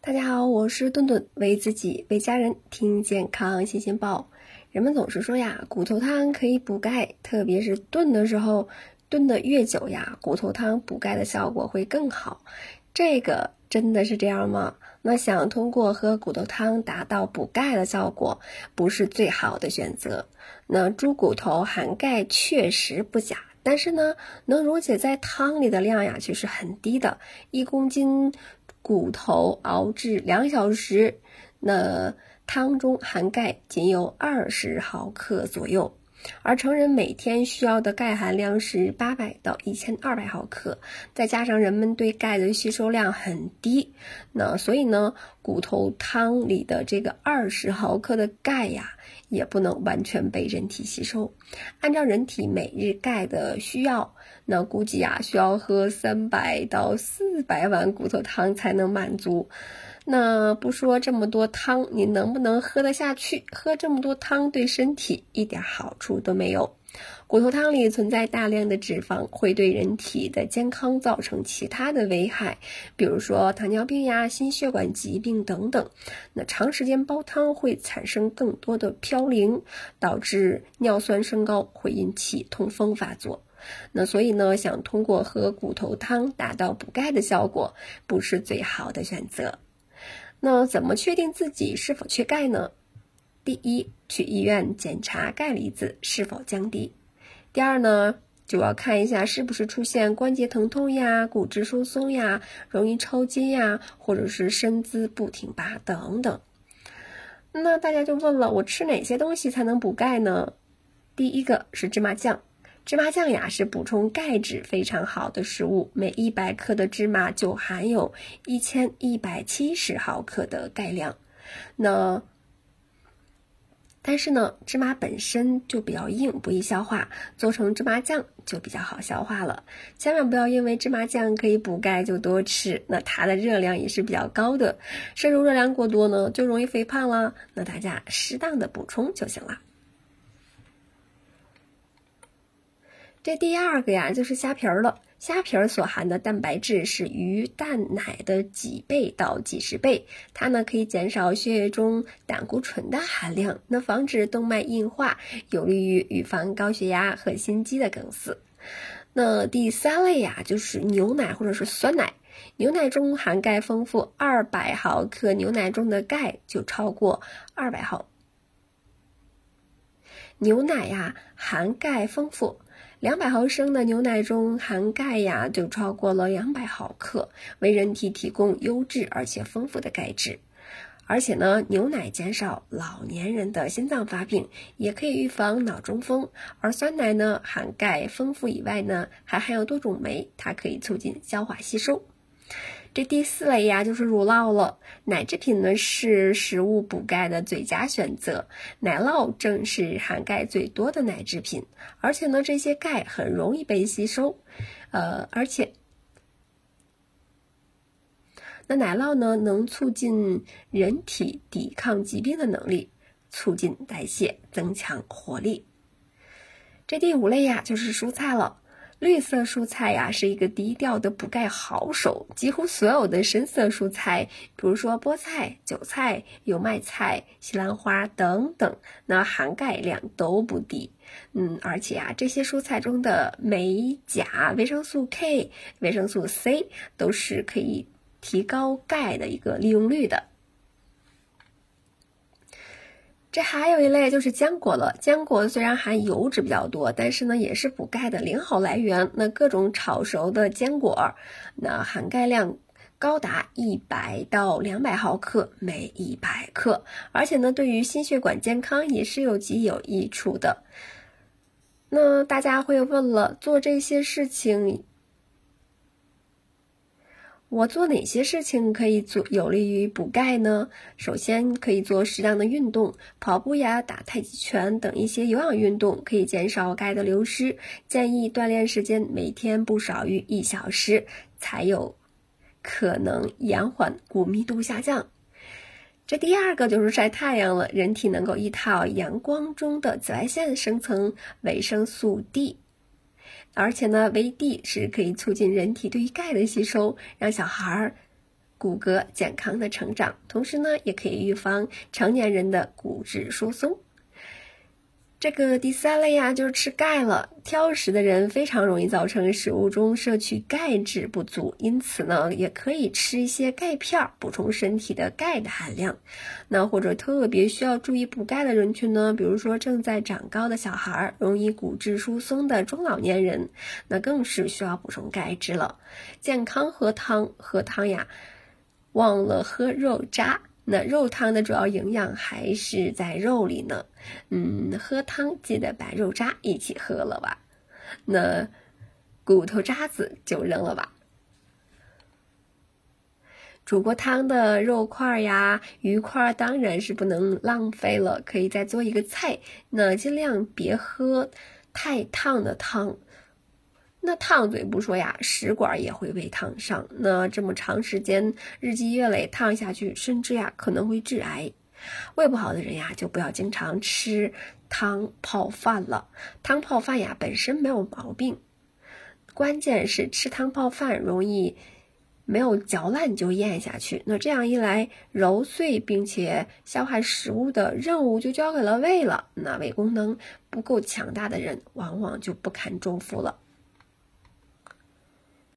大家好，我是顿顿，为自己为家人听健康新鲜报。人们总是说呀，骨头汤可以补钙，特别是炖的时候，炖的越久呀，骨头汤补钙的效果会更好。这个真的是这样吗？那想通过喝骨头汤达到补钙的效果，不是最好的选择。那猪骨头含钙确实不假，但是呢，能溶解在汤里的量呀，却是很低的，一公斤。骨头熬制两小时，那汤中含钙仅有二十毫克左右，而成人每天需要的钙含量是八百到一千二百毫克，再加上人们对钙的吸收量很低，那所以呢，骨头汤里的这个二十毫克的钙呀，也不能完全被人体吸收。按照人体每日钙的需要。那估计呀，需要喝三百到四百碗骨头汤才能满足。那不说这么多汤，你能不能喝得下去？喝这么多汤对身体一点好处都没有。骨头汤里存在大量的脂肪，会对人体的健康造成其他的危害，比如说糖尿病呀、心血管疾病等等。那长时间煲汤会产生更多的嘌呤，导致尿酸升高，会引起痛风发作。那所以呢，想通过喝骨头汤达到补钙的效果，不是最好的选择。那怎么确定自己是否缺钙呢？第一，去医院检查钙离子是否降低；第二呢，就要看一下是不是出现关节疼痛呀、骨质疏松呀、容易抽筋呀，或者是身姿不挺拔等等。那大家就问了，我吃哪些东西才能补钙呢？第一个是芝麻酱。芝麻酱呀是补充钙质非常好的食物，每一百克的芝麻就含有一千一百七十毫克的钙量。那但是呢，芝麻本身就比较硬，不易消化，做成芝麻酱就比较好消化了。千万不要因为芝麻酱可以补钙就多吃，那它的热量也是比较高的，摄入热量过多呢就容易肥胖了。那大家适当的补充就行了。这第二个呀，就是虾皮儿了。虾皮儿所含的蛋白质是鱼、蛋、奶的几倍到几十倍，它呢可以减少血液中胆固醇的含量，那防止动脉硬化，有利于预防高血压和心肌的梗死。那第三类呀，就是牛奶或者是酸奶。牛奶中含钙丰富，二百毫克牛奶中的钙就超过二百毫。牛奶呀，含钙丰富。两百毫升的牛奶中含钙呀，就超过了两百毫克，为人体提供优质而且丰富的钙质。而且呢，牛奶减少老年人的心脏发病，也可以预防脑中风。而酸奶呢，含钙丰富以外呢，还含有多种酶，它可以促进消化吸收。这第四类呀，就是乳酪了。奶制品呢是食物补钙的最佳选择，奶酪正是含钙最多的奶制品，而且呢，这些钙很容易被吸收，呃，而且，那奶酪呢能促进人体抵抗疾病的能力，促进代谢，增强活力。这第五类呀，就是蔬菜了。绿色蔬菜呀，是一个低调的补钙好手。几乎所有的深色蔬菜，比如说菠菜、韭菜、油麦菜、西兰花等等，那含钙量都不低。嗯，而且啊，这些蔬菜中的镁、钾、维生素 K、维生素 C 都是可以提高钙的一个利用率的。这还有一类就是坚果了。坚果虽然含油脂比较多，但是呢也是补钙的良好来源。那各种炒熟的坚果，那含钙量高达一百到两百毫克每一百克，而且呢对于心血管健康也是有极有益处的。那大家会问了，做这些事情。我做哪些事情可以做有利于补钙呢？首先可以做适当的运动，跑步呀、打太极拳等一些有氧运动，可以减少钙的流失。建议锻炼时间每天不少于一小时，才有可能延缓骨密度下降。这第二个就是晒太阳了，人体能够依靠阳光中的紫外线生成维生素 D。而且呢，维 D 是可以促进人体对于钙的吸收，让小孩儿骨骼健康的成长，同时呢，也可以预防成年人的骨质疏松。这个第三类呀，就是吃钙了。挑食的人非常容易造成食物中摄取钙质不足，因此呢，也可以吃一些钙片，补充身体的钙的含量。那或者特别需要注意补钙的人群呢，比如说正在长高的小孩儿，容易骨质疏松的中老年人，那更是需要补充钙质了。健康喝汤，喝汤呀，忘了喝肉渣。那肉汤的主要营养还是在肉里呢，嗯，喝汤记得把肉渣一起喝了吧，那骨头渣子就扔了吧。煮过汤的肉块呀、鱼块当然是不能浪费了，可以再做一个菜，那尽量别喝太烫的汤。那烫嘴不说呀，食管也会被烫伤。那这么长时间日积月累烫下去，甚至呀可能会致癌。胃不好的人呀，就不要经常吃汤泡饭了。汤泡饭呀本身没有毛病，关键是吃汤泡饭容易没有嚼烂就咽下去。那这样一来，揉碎并且消化食物的任务就交给了胃了。那胃功能不够强大的人，往往就不堪重负了。